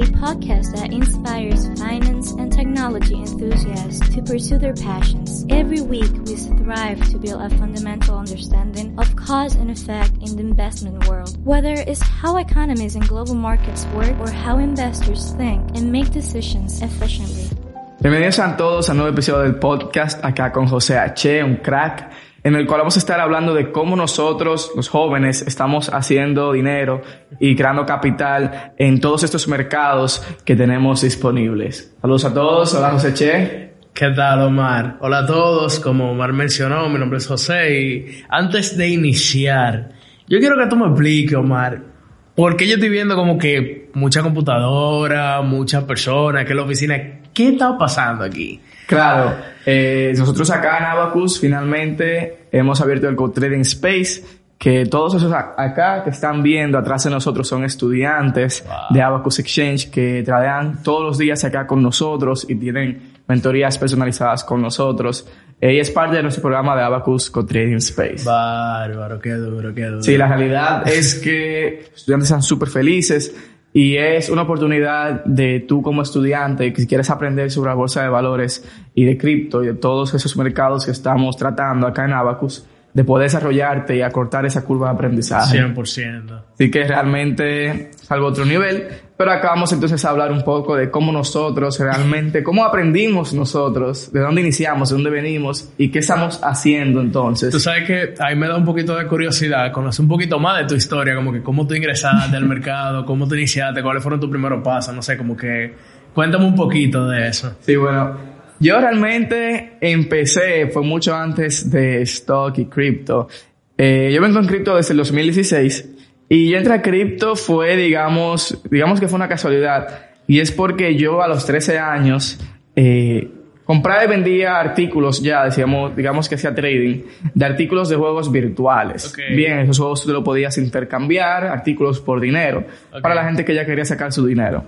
a podcast that inspires finance and technology enthusiasts to pursue their passions. Every week, we strive to build a fundamental understanding of cause and effect in the investment world, whether it's how economies and global markets work or how investors think and make decisions efficiently. Bienvenidos a todos a nuevo episodio del podcast acá con José H., un crack, en el cual vamos a estar hablando de cómo nosotros, los jóvenes, estamos haciendo dinero y creando capital en todos estos mercados que tenemos disponibles. Saludos a todos, hola José Che. ¿Qué tal, Omar? Hola a todos, como Omar mencionó, mi nombre es José y antes de iniciar, yo quiero que tú me expliques, Omar, porque yo estoy viendo como que mucha computadora, muchas personas que la oficina. ¿Qué está pasando aquí? Claro, eh, nosotros acá en Abacus finalmente hemos abierto el Co-Trading Space, que todos esos acá que están viendo atrás de nosotros son estudiantes de Abacus Exchange que tradean todos los días acá con nosotros y tienen mentorías personalizadas con nosotros. Ella es parte de nuestro programa de Abacus Co-Trading Space. Bárbaro, qué duro, qué duro. Sí, la realidad es que los estudiantes están súper felices y es una oportunidad de tú como estudiante que quieres aprender sobre la bolsa de valores y de cripto y de todos esos mercados que estamos tratando acá en Abacus, de poder desarrollarte y acortar esa curva de aprendizaje. 100%. Así que realmente es algo otro nivel. Pero acá vamos entonces a hablar un poco de cómo nosotros realmente, cómo aprendimos nosotros, de dónde iniciamos, de dónde venimos y qué estamos haciendo entonces. Tú sabes que ahí me da un poquito de curiosidad conocer un poquito más de tu historia, como que cómo tú ingresaste al mercado, cómo tú iniciaste, cuáles fueron tus primeros pasos, no sé, como que cuéntame un poquito de eso. Sí, bueno, yo realmente empecé, fue mucho antes de stock y cripto. Eh, yo vengo en cripto desde el 2016 y yo entré a cripto fue, digamos, digamos que fue una casualidad. Y es porque yo a los 13 años eh, compraba y vendía artículos ya, decíamos, digamos que hacía trading, de artículos de juegos virtuales. Ok. Bien, esos juegos tú lo podías intercambiar, artículos por dinero, Ok. para la gente que ya quería sacar su dinero.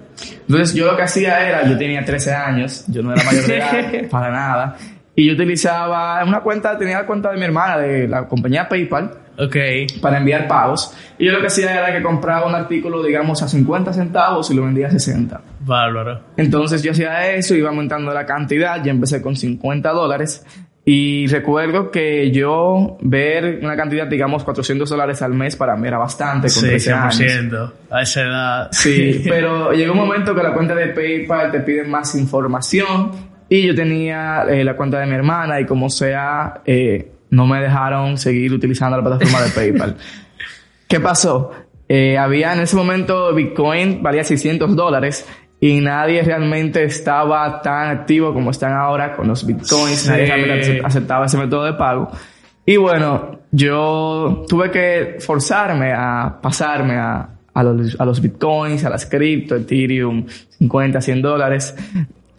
Entonces yo lo que hacía era, yo tenía 13 años, yo no era mayor de edad, para nada, y yo utilizaba una cuenta, tenía la cuenta de mi hermana de la compañía PayPal, Ok. para enviar pagos. Y yo lo que hacía era que compraba un artículo, digamos, a 50 centavos y lo vendía a 60. Bárbaro. Entonces yo hacía eso, iba aumentando la cantidad, ya empecé con 50 dólares. Y recuerdo que yo ver una cantidad, digamos, 400 dólares al mes para mí era bastante con Sí, 13 años. 100%. A esa edad. Sí, pero llegó un momento que la cuenta de PayPal te pide más información y yo tenía eh, la cuenta de mi hermana y como sea, eh, no me dejaron seguir utilizando la plataforma de PayPal. ¿Qué pasó? Eh, había en ese momento Bitcoin valía 600 dólares y nadie realmente estaba tan activo como están ahora con los Bitcoins. Sí. Nadie realmente aceptaba ese método de pago. Y bueno, yo tuve que forzarme a pasarme a, a, los, a los bitcoins, a las cripto, Ethereum, 50, 100 dólares.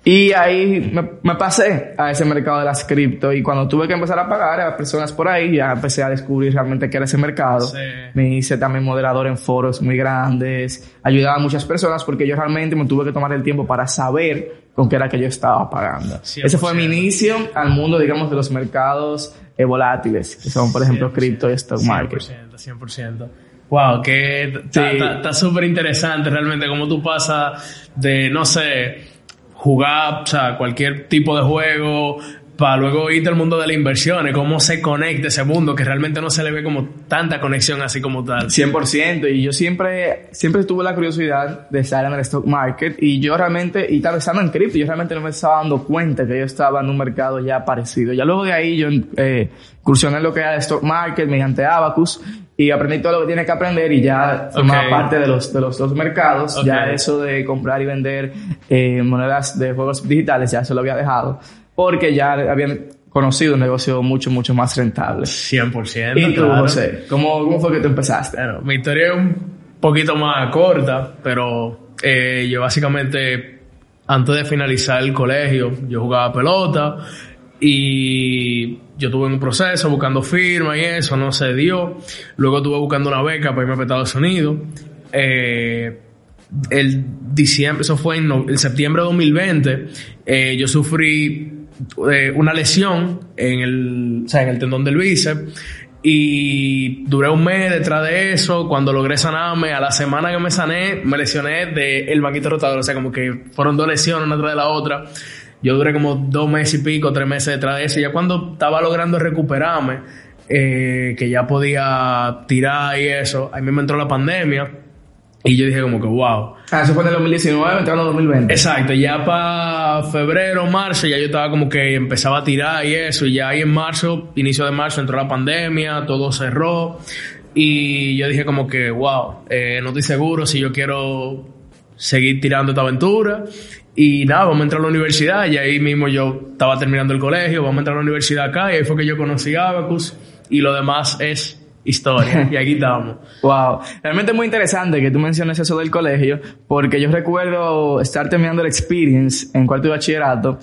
Y ahí me, me pasé a ese mercado de las cripto y cuando tuve que empezar a pagar a personas por ahí, ya empecé a descubrir realmente qué era ese mercado. Sí. Me hice también moderador en foros muy grandes, ayudaba a muchas personas porque yo realmente me tuve que tomar el tiempo para saber con qué era que yo estaba pagando. 100%. Ese fue mi inicio al mundo, digamos, de los mercados eh, volátiles, que son, por ejemplo, 100%, cripto y stock market. 100%, 100%. Wow, que está súper interesante realmente cómo tú pasas de, no sé, jugar, o sea, cualquier tipo de juego para luego irte al mundo de las inversiones, cómo se conecta ese mundo que realmente no se le ve como tanta conexión así como tal. 100%. Y yo siempre, siempre tuve la curiosidad de estar en el stock market y yo realmente, y vez estando en cripto, yo realmente no me estaba dando cuenta que yo estaba en un mercado ya parecido. Ya luego de ahí yo eh, incursioné en lo que era el stock market mediante Abacus y aprendí todo lo que tiene que aprender y ya formaba Ok. parte de los, de los dos mercados. Ok. Ya eso de comprar y vender eh, monedas de juegos digitales ya se lo había dejado porque ya habían conocido un negocio mucho, mucho más rentable. 100%. ¿Y tú, claro. José? ¿Cómo, ¿Cómo fue que tú empezaste? Bueno, mi historia es un poquito más corta, pero eh, yo básicamente, antes de finalizar el colegio, yo jugaba pelota y yo tuve un proceso buscando firma y eso, no se dio. Luego estuve buscando una beca para irme a Estados Unidos. Eh, el diciembre, eso fue en, septiembre de 2020, eh, yo sufrí eh, una lesión en el, o sea, en el tendón del bíceps Y duré un mes detrás de eso. Cuando logré sanarme, a la semana que me sané, me lesioné del el banquito rotador. O sea, como que fueron dos lesiones una tras de la otra. Yo duré como dos meses y pico, tres meses detrás de eso. Y ya cuando estaba logrando recuperarme, eh, que ya podía tirar y eso, ahí me entró la pandemia. Y yo dije como que, wow. Ah, eso fue en el 2019, entrando en 2020. Exacto, ya para febrero, marzo, ya yo estaba como que empezaba a tirar y eso. Y ya ahí en marzo, inicio de marzo, entró la pandemia, todo cerró. Y yo dije como que, wow, eh, no estoy seguro si yo quiero seguir tirando esta aventura. Y nada, vamos a entrar a la universidad. Y ahí mismo yo estaba terminando el colegio, vamos a entrar a la universidad acá. Y ahí fue que yo conocí Abacus. Y lo demás es historia. y aquí estamos. Wow. Realmente es muy interesante que tú menciones eso del colegio, porque yo recuerdo estar terminando el experience en cuarto de bachillerato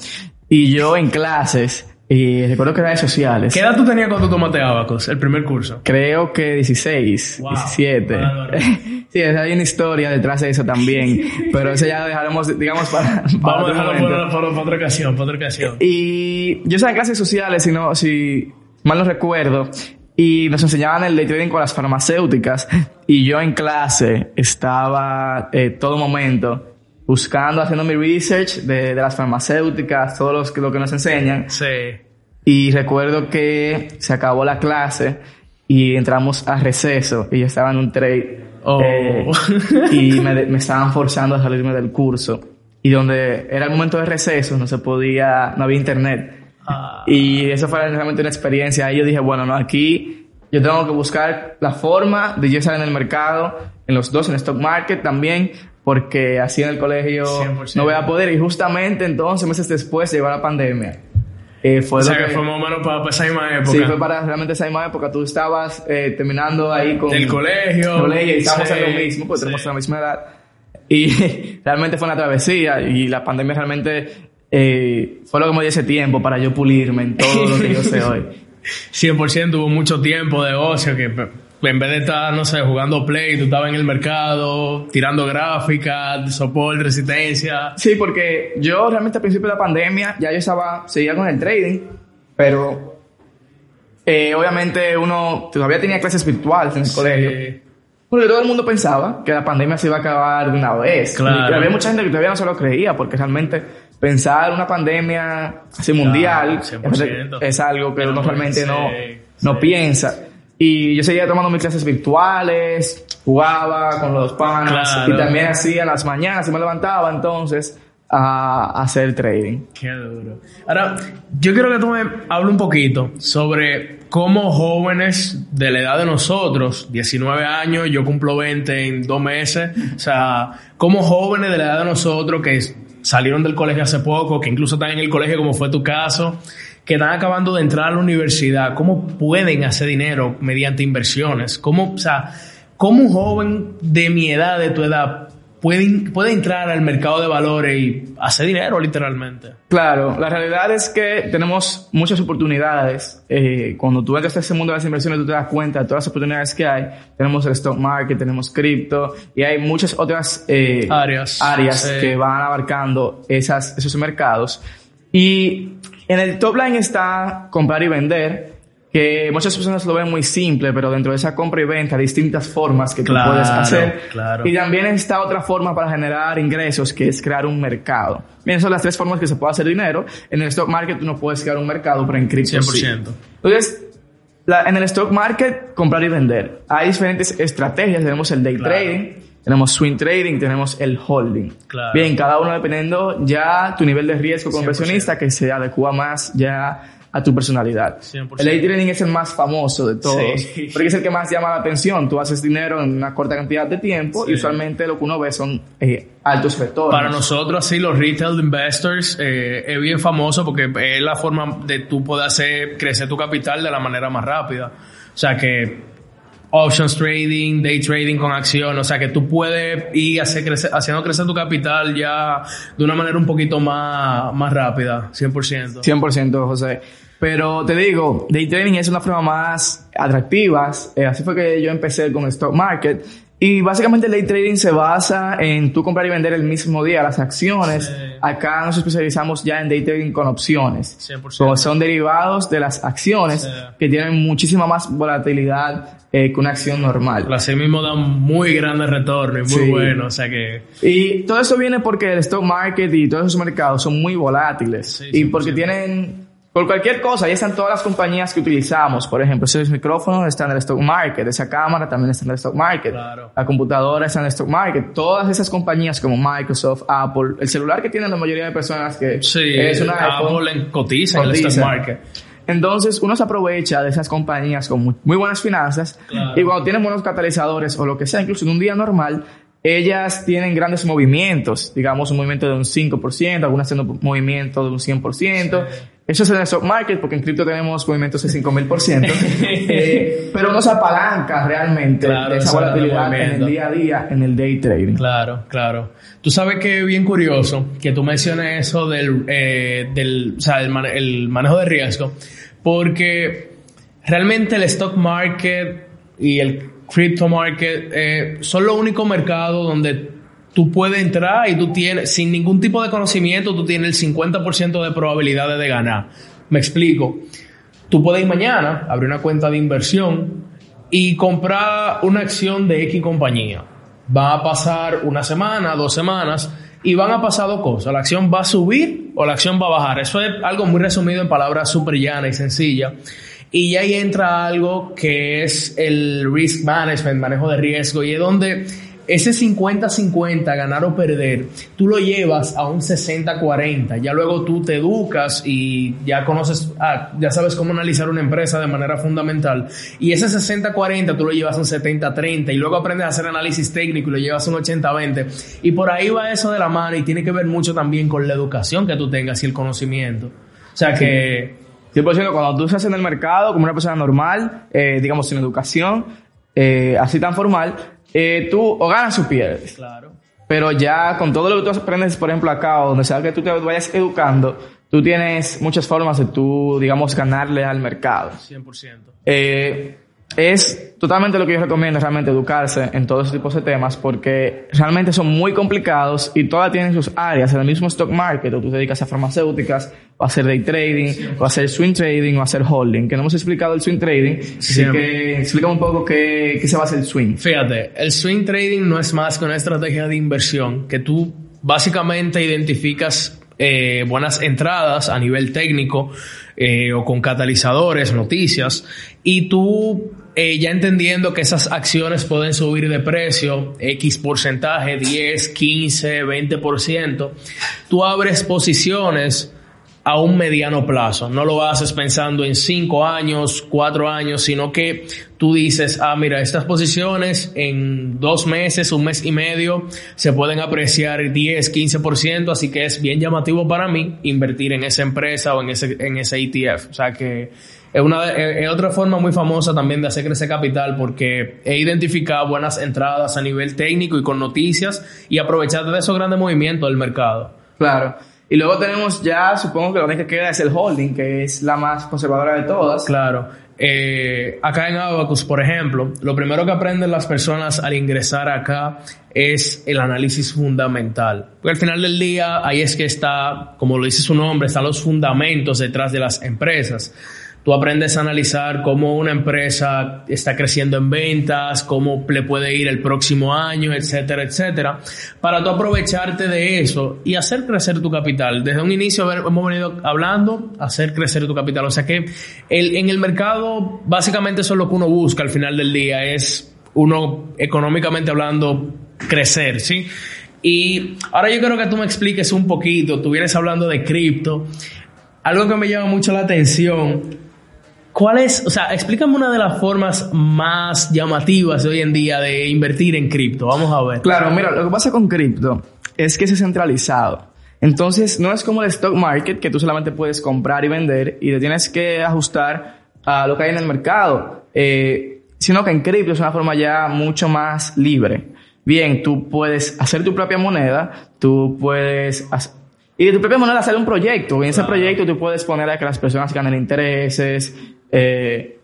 y yo en clases. Y recuerdo que era de sociales. ¿Qué edad tú tenías cuando tomaste Abacus, el primer curso? Creo que 16, Wow. 17. sí, hay una historia detrás de eso también. pero eso ya lo dejaremos, digamos, para, para Vamos a dejarlo para, para- para otra ocasión, para otra ocasión. Y yo estaba en clases sociales, si, no, si mal no recuerdo, y nos enseñaban el day trading con las farmacéuticas, y yo en clase estaba eh, todo momento buscando, haciendo mi research de, de las farmacéuticas, todo los lo que nos enseñan, Sí. y recuerdo que se acabó la clase y entramos a receso, y yo estaba en un trade, Oh. eh, y me, me estaban forzando a salirme del curso. Y donde era el momento de receso, no se podía, no había internet. Ah, Y eso fue realmente una experiencia. Ahí yo dije, bueno, no, aquí yo tengo que buscar la forma de yo estar en el mercado, en los dos, en stock market también, porque así en el colegio 100%. no voy a poder. Y justamente entonces, meses después, llegó la pandemia. Eh, fue o sea que que- fue más o menos para, para esa misma época. Sí, fue para realmente esa misma época. Tú estabas eh, terminando ahí con... Del colegio. el colegio y estábamos Sí, en lo mismo, porque sí. tenemos la misma edad. Y realmente fue una travesía y la pandemia realmente eh, fue lo que me dio ese tiempo para yo pulirme en todo lo que yo sé hoy. 100% hubo mucho tiempo de ocio que en vez de estar, no sé, jugando play, tú estabas en el mercado, tirando gráficas, soporte, resistencia. Sí, porque yo realmente al principio de la pandemia ya yo estaba, seguía con el trading, pero eh, obviamente uno todavía tenía clases virtuales en el colegio. Eh, Porque todo el mundo pensaba que la pandemia se iba a acabar de una vez. Claro. Y había mucha gente que todavía no se lo creía, porque realmente pensar una pandemia así mundial 100%. es algo que No, uno realmente sí, no, no sí. piensa. Y yo seguía tomando mis clases virtuales, jugaba con los panas Claro. y también hacía las mañanas y me levantaba entonces a, a hacer trading. Qué duro. Ahora, yo quiero que tú me hables un poquito sobre cómo jóvenes de la edad de nosotros, 19 años, yo cumplo 20 en dos meses, o sea, cómo jóvenes de la edad de nosotros que salieron del colegio hace poco, que incluso están en el colegio como fue tu caso, que están acabando de entrar a la universidad, cómo pueden hacer dinero mediante inversiones, cómo, o sea, cómo un joven de mi edad, de tu edad, puede, puede entrar al mercado de valores y hacer dinero literalmente. Claro, la realidad es que tenemos muchas oportunidades. Eh, cuando tú entras a ese mundo de las inversiones, tú te das cuenta de todas las oportunidades que hay. Tenemos el stock market, tenemos cripto y hay muchas otras eh, Áreas. áreas Sí. que van abarcando esas, esos mercados. Y en el top line está comprar y vender, que muchas personas lo ven muy simple, pero dentro de esa compra y venta hay distintas formas que tú Claro, puedes hacer. claro. Y también está otra forma para generar ingresos, que es crear un mercado. Bien, son las tres formas que se puede hacer dinero. En el stock market tú no puedes crear un mercado, pero en cripto sí. 100%. Entonces, la- en el stock market, comprar y vender. Hay diferentes estrategias. Tenemos el day Claro. trading, tenemos swing trading, tenemos el holding. Claro. Bien, cada uno dependiendo ya tu nivel de riesgo como 100%. inversionista que se adecua más ya a tu personalidad. 100%. El day trading es el más famoso de todos, Sí. porque es el que más llama la atención. Tú haces dinero en una corta cantidad de tiempo Sí. y usualmente lo que uno ve son eh, altos retornos. Para nosotros, así, los retail investors, eh, es bien famoso porque es la forma de tú poder hacer crecer tu capital de la manera más rápida. O sea que options trading, day trading con acción, o sea que tú puedes ir haciendo crecer tu capital ya de una manera un poquito más, más rápida, 100%. 100% José. Pero te digo, day trading es una forma más atractiva. Eh, así fue que yo empecé con stock market. Y básicamente el day trading se basa en tú comprar y vender el mismo día las acciones. Sí. Acá nos especializamos ya en day trading con opciones. 100%. Como son derivados de las acciones Sí. que tienen muchísima más volatilidad eh, que una acción normal. Así mismo dan muy grandes retornos y muy Sí. buenos. O sea que. Y todo eso viene porque el stock market y todos esos mercados son muy volátiles. Sí, y 100%. porque tienen, por cualquier cosa, ahí están todas las compañías que utilizamos. Por ejemplo, ese micrófono está en el stock market, esa cámara también está en el stock market, Claro. la computadora está en el stock market. Todas esas compañías como Microsoft, Apple, el celular que tienen la mayoría de personas que Sí, es una iPhone, Apple en- cotiza en el stock cotiza. market. Entonces uno se aprovecha de esas compañías con muy, muy buenas finanzas Claro. y cuando tienen buenos catalizadores o lo que sea, incluso en un día normal, ellas tienen grandes movimientos, digamos un movimiento de un 5%, algunas haciendo movimiento de un 100%. Eso es en el stock market porque en cripto tenemos movimientos de 5000%, eh, pero no se apalanca realmente Claro, de esa volatilidad en el día a día, en el day trading. Claro, claro. Tú sabes que es bien curioso que tú menciones eso del, eh, del, o sea, el, mane- el manejo de riesgo, porque realmente el stock market y el crypto market eh, son los únicos mercados donde tú puedes entrar y tú tienes, sin ningún tipo de conocimiento, tú tienes el 50% de probabilidades de ganar. Me explico. Tú puedes ir mañana, abrir una cuenta de inversión y comprar una acción de X compañía. Va a pasar una semana, dos semanas y van a pasar dos cosas. La acción va a subir o la acción va a bajar. Eso es algo muy resumido en palabras súper llanas y sencillas. Y ahí entra algo que es el risk management, manejo de riesgo, y es donde ese 50-50, ganar o perder, tú lo llevas a un 60-40. Ya luego tú te educas y ya conoces, ah, ya sabes cómo analizar una empresa de manera fundamental. Y ese 60-40 tú lo llevas a un 70-30 y luego aprendes a hacer análisis técnico y lo llevas a un 80-20. Y por ahí va eso de la mano y tiene que ver mucho también con la educación que tú tengas y el conocimiento. O sea que... 100% cuando tú estás en el mercado como una persona normal, eh, digamos sin educación, eh, así tan formal, eh, tú o ganas o pierdes. Claro. Pero ya con todo lo que tú aprendes, por ejemplo, acá, o donde sea que tú te vayas educando, tú tienes muchas formas de tú, digamos, ganarle al mercado. 100%. Eh, es totalmente lo que yo recomiendo, realmente educarse en todos esos tipos de temas, porque realmente son muy complicados y todas tienen sus áreas. En el mismo stock market, o tú te dedicas a farmacéuticas, o a hacer day trading, o a hacer swing trading, o a hacer holding, que no hemos explicado el swing trading, así Sí. que explícame un poco qué, qué se va a hacer el swing. Fíjate, el swing trading no es más que una estrategia de inversión que tú básicamente identificas eh, buenas entradas a nivel técnico eh, o con catalizadores, noticias, y tú eh, ya entendiendo que esas acciones pueden subir de precio X porcentaje, 10, 15, 20%, tú abres posiciones a un mediano plazo. No lo haces pensando en cinco años, cuatro años, sino que tú dices, ah, mira, estas posiciones en dos meses, un mes y medio, se pueden apreciar 10, 15%, así que es bien llamativo para mí invertir en esa empresa o en ese, en ese ETF. O sea que es una es otra forma muy famosa también de hacer crecer capital porque he identificado buenas entradas a nivel técnico y con noticias y aprovechar de esos grandes movimientos del mercado. Claro. Y luego tenemos ya, supongo que la única que queda es el holding, que es la más conservadora de todas. Claro. Eh, acá en Abacus, por ejemplo, lo primero que aprenden las personas al ingresar acá es el análisis fundamental. Porque al final del día, ahí es que está, como lo dice su nombre, están los fundamentos detrás de las empresas. Tú aprendes a analizar cómo una empresa está creciendo en ventas, cómo le puede ir el próximo año, etcétera, etcétera, para tú aprovecharte de eso y hacer crecer tu capital. Desde un inicio hemos venido hablando, hacer crecer tu capital. O sea que el, en el mercado, básicamente eso es lo que uno busca al final del día, es uno económicamente hablando crecer, ¿sí? Y ahora yo quiero que tú me expliques un poquito, tú vienes hablando de cripto, algo que me llama mucho la atención. ¿Cuál es, o sea, explícame una de las formas más llamativas de hoy en día de invertir en cripto? Vamos a ver. Claro, mira, lo que pasa con cripto es que es centralizado. Entonces, no es como el stock market que tú solamente puedes comprar y vender y te tienes que ajustar a lo que hay en el mercado. Eh, sino que en cripto es una forma ya mucho más libre. Bien, tú puedes hacer tu propia moneda, tú puedes y de tu propia moneda hacer un proyecto. Y en ese proyecto tú puedes poner a que las personas ganen intereses, eh,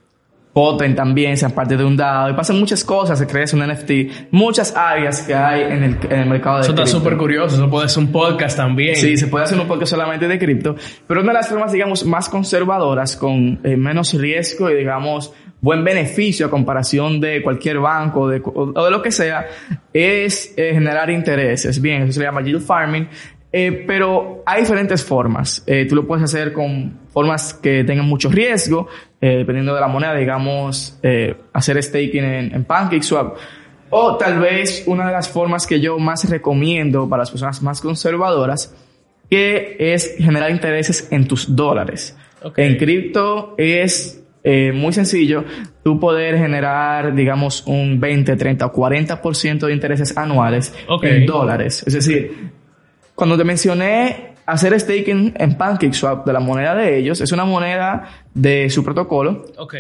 voten también, sean parte de un DAO y pasan muchas cosas, se crea un NFT, muchas áreas que hay en el, en el mercado de Eso está súper curioso, eso puede ser un podcast también. Sí, se puede hacer un podcast solamente de cripto, pero una de las formas, digamos, más conservadoras, con eh, menos riesgo y, digamos, buen beneficio a comparación de cualquier banco o de, o de lo que sea, es eh, generar intereses. Bien, eso se llama yield farming. Eh, pero hay diferentes formas. Eh, tú lo puedes hacer con formas que tengan mucho riesgo, eh, dependiendo de la moneda, digamos, eh, hacer staking en, en PancakeSwap. O tal vez una de las formas que yo más recomiendo para las personas más conservadoras, que es generar intereses en tus dólares. En cripto es eh, muy sencillo tú poder generar, digamos, un 20, 30 o 40% de intereses anuales Ok. en dólares. Es decir, cuando te mencioné hacer staking en PancakeSwap de la moneda de ellos, es una moneda de su protocolo Ok.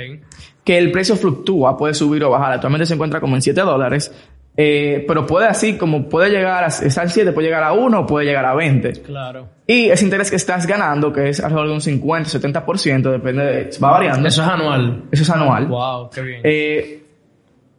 que el precio fluctúa, puede subir o bajar. Actualmente se encuentra como en 7 dólares, eh, pero puede así, como puede llegar a estar 7, puede llegar a 1 puede llegar a 20. Claro. Y ese interés que estás ganando, que es alrededor de un 50, 70%, depende de, va variando. Eso es anual. Eso es anual. Wow, qué bien. Eh,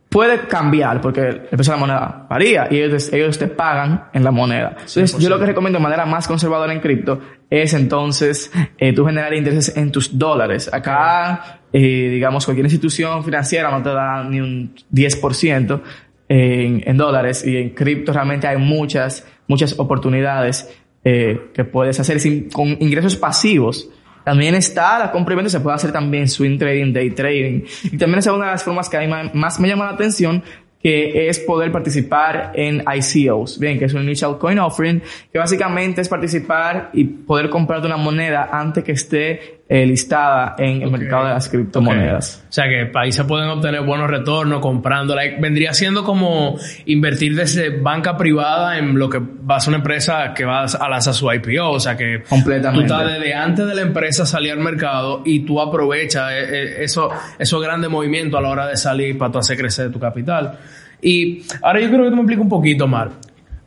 puede cambiar porque el precio de la moneda varía y ellos, ellos te pagan en la moneda. Entonces, yo lo que recomiendo de manera más conservadora en cripto es entonces eh, tú generar intereses en tus dólares. Acá, eh, digamos, cualquier institución financiera no te da ni un 10% en, en dólares y en cripto realmente hay muchas, muchas oportunidades eh, que puedes hacer sin, con ingresos pasivos. También está la compra y venta, se puede hacer también swing trading, day trading. Y también es una de las formas que a mí más me llama la atención, que es poder participar en ICOs, bien, que es un Initial Coin Offering, que básicamente es participar y poder comprarte una moneda antes que esté eh, listada en el mercado de las criptomonedas. O sea que ahí se pueden obtener buenos retornos comprándola. Vendría siendo como invertir desde banca privada en lo que va a ser una empresa que va a lanzar su IPO. O sea que Completamente. tú estás desde antes de la empresa salir al mercado y tú aprovechas eh, eh, eso, esos grandes movimientos a la hora de salir para tú hacer crecer tu capital. Y ahora yo quiero que tú me expliques un poquito, Mar.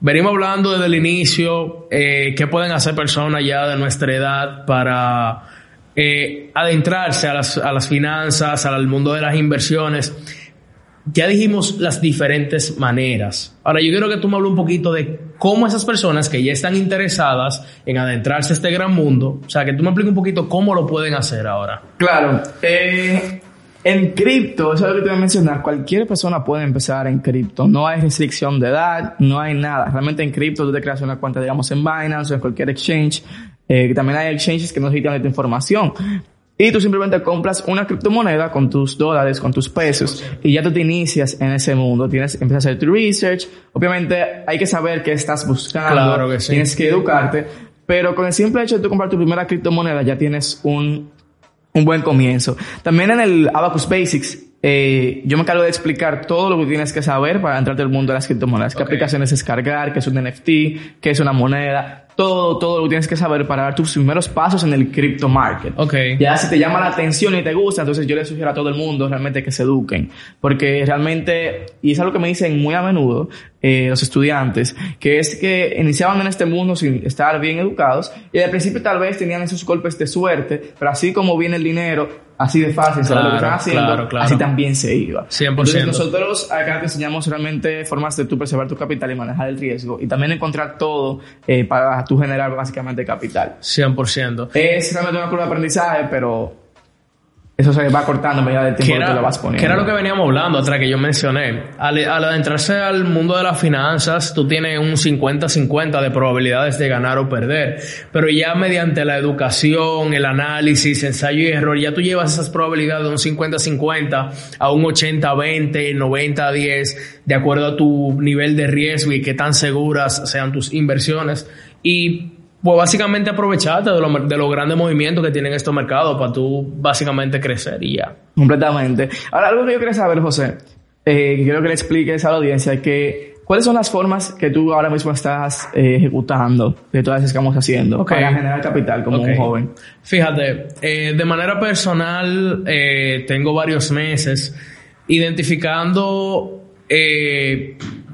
Venimos hablando desde el inicio, eh, qué pueden hacer personas ya de nuestra edad para eh, adentrarse a las, a las finanzas, al mundo de las inversiones. Ya dijimos las diferentes maneras. Ahora yo quiero que tú me hables un poquito de cómo esas personas que ya están interesadas en adentrarse a este gran mundo, o sea, que tú me expliques un poquito cómo lo pueden hacer ahora. Claro. Eh, en cripto, eso es lo que te voy a mencionar, cualquier persona puede empezar en cripto. No hay restricción de edad, no hay nada. Realmente en cripto tú te creas una cuenta, digamos, en Binance o en cualquier exchange. Eh, también hay exchanges que no necesitan de tu información. Y tú simplemente compras una criptomoneda con tus dólares, con tus pesos, y ya tú te inicias en ese mundo. Tienes, empiezas a hacer tu research. Obviamente hay que saber qué estás buscando. Claro que sí. Tienes que educarte. Pero con el simple hecho de tú comprar tu primera criptomoneda ya tienes un, un buen comienzo. También en el Abacus Basics, eh, yo me encargo de explicar todo lo que tienes que saber para entrarte al mundo de las criptomonedas. Qué aplicaciones descargar, qué es un NFT, qué es una moneda. Todo, todo lo que tienes que saber para dar tus primeros pasos en el crypto market. Ok. Ya si te llama la atención y te gusta, entonces yo le sugiero a todo el mundo realmente que se eduquen. Porque realmente, y es algo que me dicen muy a menudo eh, los estudiantes, que es que iniciaban en este mundo sin estar bien educados y al principio tal vez tenían esos golpes de suerte, pero así como viene el dinero, así de fácil, saber lo que Claro, están haciendo, claro, claro. así también se iba. 100%. Entonces nosotros acá te enseñamos realmente formas de tú preservar tu capital y manejar el riesgo y también encontrar todo eh, para tú generar básicamente capital. 100%. Es realmente una curva de aprendizaje, pero eso se va cortando a medida del que tiempo que, era, te lo vas poniendo. que era lo que veníamos hablando atrás que yo mencioné. Al, al adentrarse al mundo de las finanzas, tú tienes un 50-50 de probabilidades de ganar o perder. Pero ya mediante la educación, el análisis, ensayo y error, ya tú llevas esas probabilidades de un 50-50 a un 80-20, 90-10, de acuerdo a tu nivel de riesgo y qué tan seguras sean tus inversiones. Y pues básicamente aprovecharte de, lo- de los grandes movimientos que tienen estos mercados para tú básicamente crecer y ya. Completamente. Ahora, algo que yo quería saber, José, eh, que quiero que le expliques a la audiencia, que ¿cuáles son las formas que tú ahora mismo estás eh, ejecutando de todas esas que estamos haciendo para generar capital como un joven? Fíjate, eh, de manera personal eh, tengo varios meses identificando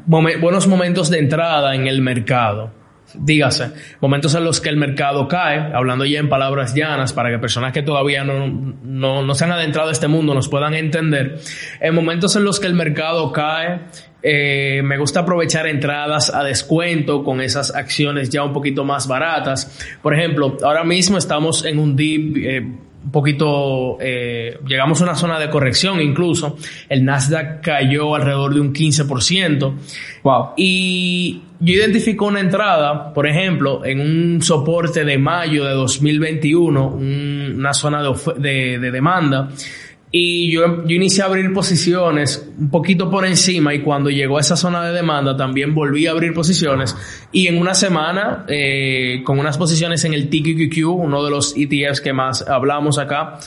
momen- buenos momentos de entrada en el mercado. Dígase, momentos en los que el mercado cae, hablando ya en palabras llanas, para que personas que todavía no, no, no se han adentrado a este mundo nos puedan entender, en momentos en los que el mercado cae, eh, me gusta aprovechar entradas a descuento con esas acciones ya un poquito más baratas. Por ejemplo, ahora mismo estamos en un dip eh, un poquito, eh, llegamos a una zona de corrección incluso. El Nasdaq cayó alrededor de un 15%. Wow. Y yo identifico una entrada, por ejemplo, en un soporte de mayo de 2021, una zona de, de demanda y yo, yo inicié a abrir posiciones un poquito por encima y cuando llegó a esa zona de demanda también volví a abrir posiciones. Y en una semana eh, con unas posiciones en el TQQQ, uno de los ETFs que más hablamos acá,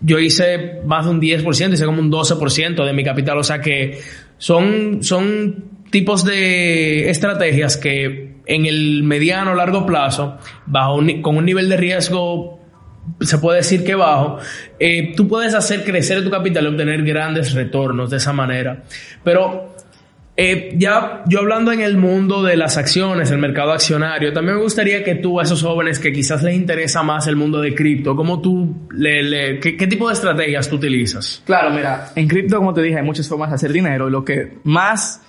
yo hice más de un 10%, hice como un 12% de mi capital, o sea que son, son tipos de estrategias que en el mediano largo plazo, bajo con un nivel de riesgo se puede decir que bajo, eh, tú puedes hacer crecer tu capital y obtener grandes retornos de esa manera. Pero eh, ya yo hablando en el mundo de las acciones, el mercado accionario, también me gustaría que tú a esos jóvenes que quizás les interesa más el mundo de cripto, ¿cómo tú, le, qué, tipo de estrategias tú utilizas? Claro, mira, en cripto, como te dije, hay muchas formas de hacer dinero lo que más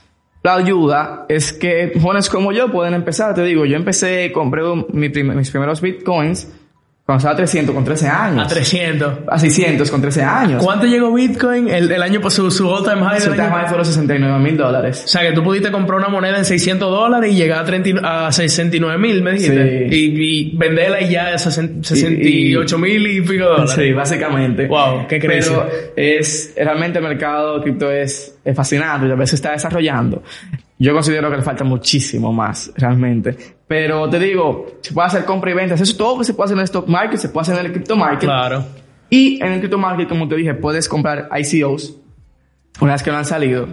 la ayuda es que jóvenes como yo pueden empezar. Te digo, yo empecé, compré mis primeros bitcoins cuando estaba a 300 con 13 años. A 300. A 600 con 13 años. ¿Cuánto llegó Bitcoin? El, el año pasó su all time high. Su all time high fueron 69 mil dólares. O sea, que tú pudiste comprar una moneda en 600 dólares y llegar a, 30, a 69 mil, me dijiste. Sí. Y, y, venderla y ya a 68 mil y, pico dólares. Sí, básicamente. Wow, qué crees. Pero es, realmente el mercado cripto es, es fascinante y a veces está desarrollando. Yo considero que le falta muchísimo más, realmente. Pero te digo, se puede hacer compra y ventas. Eso todo que se puede hacer en el stock market, se puede hacer en el crypto market. Claro. Y en el crypto market, como te dije, puedes comprar ICOs una vez que no han salido.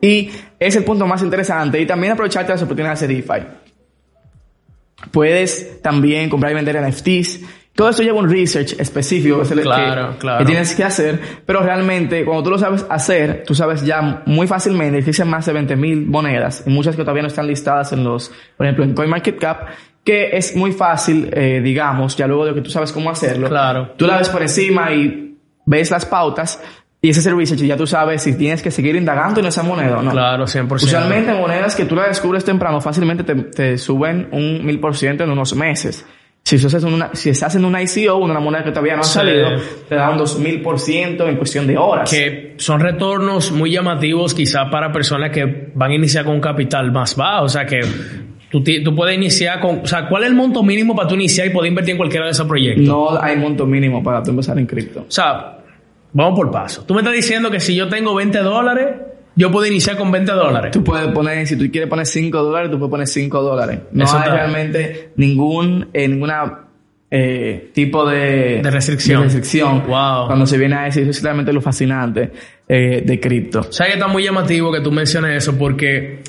Y es el punto más interesante. Y también aprovecharte las oportunidades de DeFi. Puedes también comprar y vender NFTs todo esto lleva un research específico que, claro, que, tienes que hacer, pero realmente cuando tú lo sabes hacer, tú sabes ya muy fácilmente, existen más de 20.000 monedas, y muchas que todavía no están listadas en los, por ejemplo, en CoinMarketCap, que es muy fácil, eh, digamos, ya luego de que tú sabes cómo hacerlo. Claro. Tú la ves por encima y ves las pautas, y ese es el research y ya tú sabes si tienes que seguir indagando en esa moneda o no. Claro, 100%. Usualmente monedas que tú la descubres temprano fácilmente te, te suben un 1000% en unos meses. Si, estás en una, si una ICO, una moneda que todavía no ha salido, te da un 2000% en cuestión de horas. Que son retornos muy llamativos quizá para personas que van a iniciar con un capital más bajo. O sea que tú, tú puedes iniciar con... O sea, ¿cuál es el monto mínimo para tú iniciar y poder invertir en cualquiera de esos proyectos? No hay monto mínimo para tú empezar en cripto. O sea, vamos por paso. Tú me estás diciendo que si yo tengo 20 dólares yo puedo iniciar con 20 dólares. Tú puedes poner, si tú quieres poner 5 dólares, tú puedes poner 5 dólares. No hay realmente ningún, eh, ninguna eh, tipo de, de restricción. De restricción. Wow. Cuando se viene a decir, eso es realmente lo fascinante eh, de cripto. O sea que está muy llamativo que tú menciones eso porque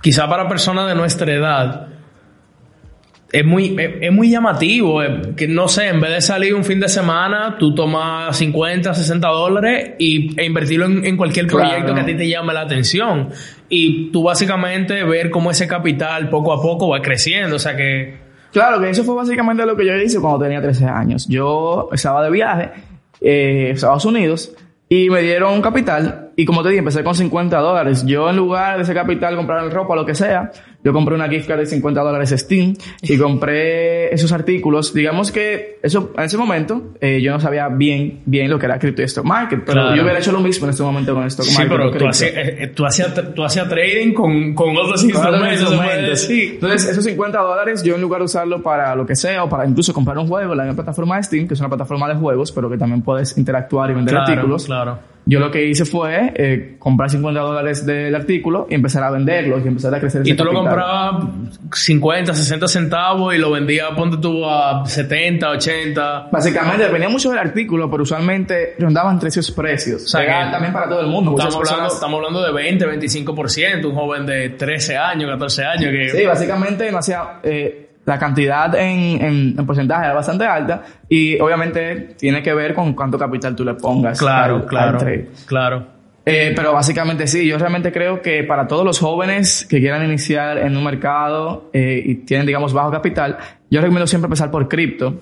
quizá para personas de nuestra edad, es muy, es, muy llamativo. Eh, que no sé, en vez de salir un fin de semana, tú tomas 50, 60 dólares y, e invertirlo en, cualquier proyecto que a ti te llame la atención. Y tú básicamente ver cómo ese capital poco a poco va creciendo. O sea que. Claro, que eso fue básicamente lo que yo hice cuando tenía 13 años. Yo estaba de viaje eh, Estados Unidos y me dieron un capital y como te dije, empecé con 50 dólares. Yo en lugar de ese capital comprar el ropa, lo que sea, yo compré una gift card de 50 dólares Steam y compré esos artículos. Digamos que eso, en ese momento, eh, yo no sabía bien, bien lo que era Crypto y Stock Market, pero yo hubiera hecho lo mismo en este momento con Stock Market. Sí, pero tú hacías, eh, tú, hacías, tú hacías trading con, con otros instrumentos. Sí. Entonces, esos 50 dólares, yo en lugar de usarlo para lo que sea o para incluso comprar un juego la plataforma de Steam, que es una plataforma de juegos, pero que también puedes interactuar y vender artículos. Claro. Yo lo que hice fue eh, comprar 50 dólares del artículo y empezar a venderlos y empezar a crecer ese Y tú lo comprabas 50, 60 centavos y lo vendías, ponte tú a 70, 80. Básicamente dependía mucho del artículo, pero usualmente rondaban entre esos precios. O sea, que también para todo el mundo. Estamos hablando, estamos hablando de 20, 25%, un joven de 13 años, 14 años que... Sí, básicamente no hacía... Eh, la cantidad en, en, porcentaje era bastante alta y obviamente tiene que ver con cuánto capital tú le pongas. Claro, claro, claro. Eh, pero básicamente sí, yo realmente creo que para todos los jóvenes que quieran iniciar en un mercado eh, y tienen, digamos, bajo capital, yo recomiendo siempre empezar por cripto.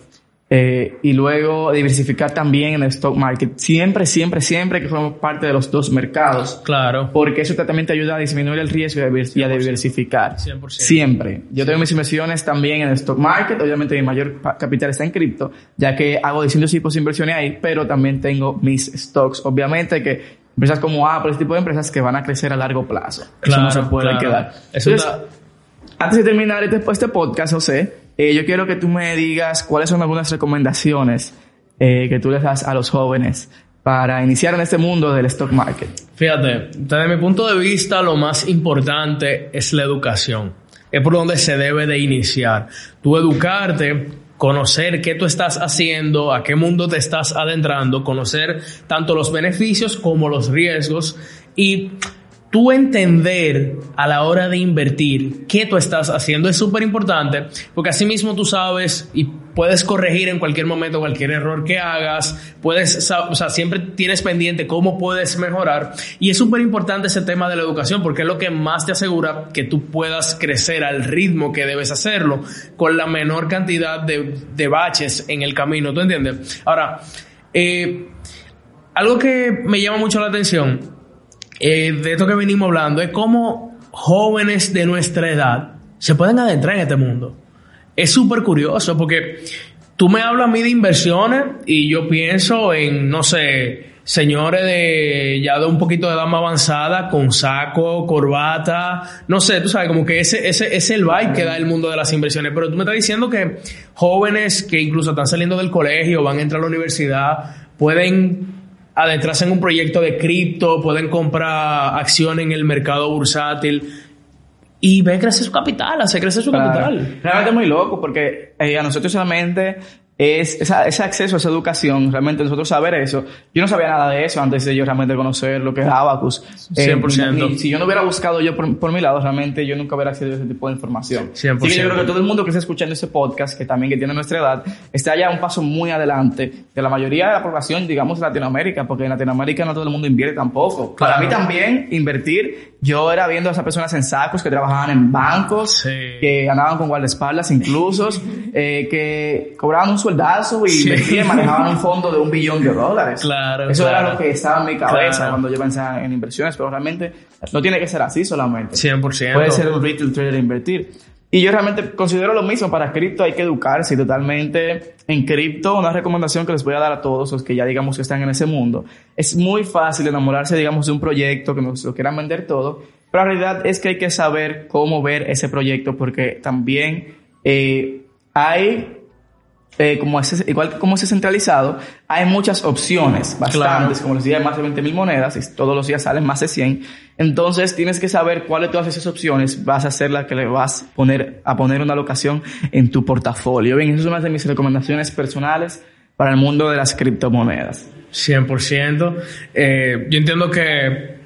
Eh, y luego diversificar también en el stock market. Siempre, siempre, siempre que formamos parte de los dos mercados. Claro. Porque eso también te ayuda a disminuir el riesgo y a diversificar. 100%. Siempre. Yo tengo mis inversiones también en el stock market. Obviamente mi mayor capital está en cripto, ya que hago distintos tipos de inversiones ahí, pero también tengo mis stocks. Obviamente que empresas como Apple, ese tipo de empresas que van a crecer a largo plazo. Claro, eso no se puede claro. quedar. Eso Entonces, está- antes de terminar este, este podcast, José, eh, yo quiero que tú me digas cuáles son algunas recomendaciones eh, que tú les das a los jóvenes para iniciar en este mundo del stock market. Fíjate, desde mi punto de vista, lo más importante es la educación. Es por donde se debe de iniciar. Tú educarte, conocer qué tú estás haciendo, a qué mundo te estás adentrando, conocer tanto los beneficios como los riesgos y tú entender a la hora de invertir qué tú estás haciendo es súper importante porque así mismo tú sabes y puedes corregir en cualquier momento cualquier error que hagas, puedes, o sea, siempre tienes pendiente cómo puedes mejorar y es súper importante ese tema de la educación porque es lo que más te asegura que tú puedas crecer al ritmo que debes hacerlo con la menor cantidad de, de baches en el camino, ¿tú entiendes? Ahora, eh, algo que me llama mucho la atención eh, de esto que venimos hablando es cómo jóvenes de nuestra edad se pueden adentrar en este mundo. Es súper curioso porque tú me hablas a mí de inversiones y yo pienso en, no sé, señores de ya de un poquito de edad más avanzada con saco, corbata, no sé, tú sabes, como que ese, ese, es el vibe que da el mundo de las inversiones. Pero tú me estás diciendo que jóvenes que incluso están saliendo del colegio, van a entrar a la universidad, pueden adentrarse en un proyecto de cripto, pueden comprar acciones en el mercado bursátil y ven crecer su capital, hacer crecer su Claro. capital. Realmente es muy loco porque eh, a nosotros solamente es esa- ese acceso a esa educación, realmente nosotros saber eso. Yo no sabía nada de eso antes de yo realmente conocer lo que es Abacus. 100%. ni- si yo no hubiera buscado yo por, por mi lado, realmente yo nunca hubiera accedido a ese tipo de información. 100%. Así que yo creo que todo el mundo que está escuchando este podcast, que también que tiene nuestra edad, está ya un paso muy adelante de la mayoría de la población, digamos, de Latinoamérica, porque en Latinoamérica no todo el mundo invierte tampoco. Para mí también invertir, yo era viendo a esas personas en sacos que trabajaban en bancos, Sí. que andaban con guardaespaldas incluso, eh, que cobraban un sueldazo y Sí. invertían, manejaban un fondo de un billón de dólares. Claro, Eso claro. era lo que estaba en mi cabeza Claro. cuando yo pensaba en inversiones, pero realmente no tiene que ser así solamente. 100%. Puede ser un retail trader e invertir. Y yo realmente considero lo mismo, para cripto hay que educarse totalmente en cripto, una recomendación que les voy a dar a todos los que ya digamos que están en ese mundo. Es muy fácil enamorarse digamos de un proyecto que nos lo quieran vender todo, pero la realidad es que hay que saber cómo ver ese proyecto porque también eh, hay eh, como es, igual que como es centralizado, hay muchas opciones, bastantes, Claro. como les decía, hay más de 20 mil monedas y todos los días salen más de 100. Entonces tienes que saber cuál de todas esas opciones vas a ser la que le vas a poner, a poner una locación en tu portafolio. Bien, esa es una de mis recomendaciones personales para el mundo de las criptomonedas. 100%. Eh, yo entiendo que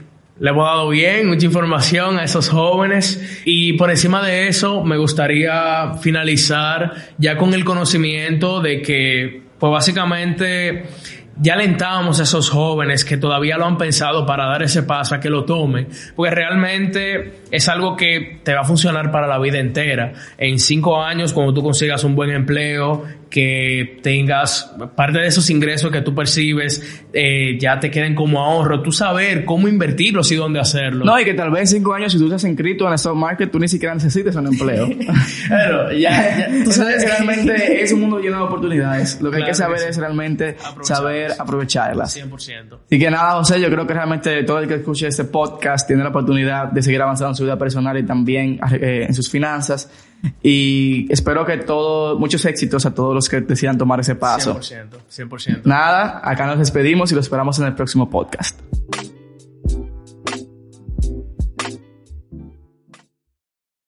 le hemos dado bien, mucha información a esos jóvenes y por encima de eso me gustaría finalizar ya con el conocimiento de que pues básicamente ya alentábamos a esos jóvenes que todavía lo han pensado para dar ese paso a que lo tomen, porque realmente es algo que te va a funcionar para la vida entera. En cinco años, cuando tú consigas un buen empleo, que tengas parte de esos ingresos que tú percibes, eh, ya te queden como ahorro, tú saber cómo invertirlos y dónde hacerlo. No, y que tal vez en cinco años, si tú estás en cripto en el stock market, tú ni siquiera necesites un empleo. Pero ya, ya, tú sabes realmente es un mundo lleno de oportunidades. Lo que hay que saber que sí. es realmente saber aprovecharlas. 100%. Así que nada, José, yo creo que realmente todo el que escuche este podcast tiene la oportunidad de seguir avanzando en su vida personal y también eh, en sus finanzas. Y espero que todo, muchos éxitos a todos los que decidan tomar ese paso. 100%. 100%. Nada, acá nos despedimos y lo esperamos en el próximo podcast.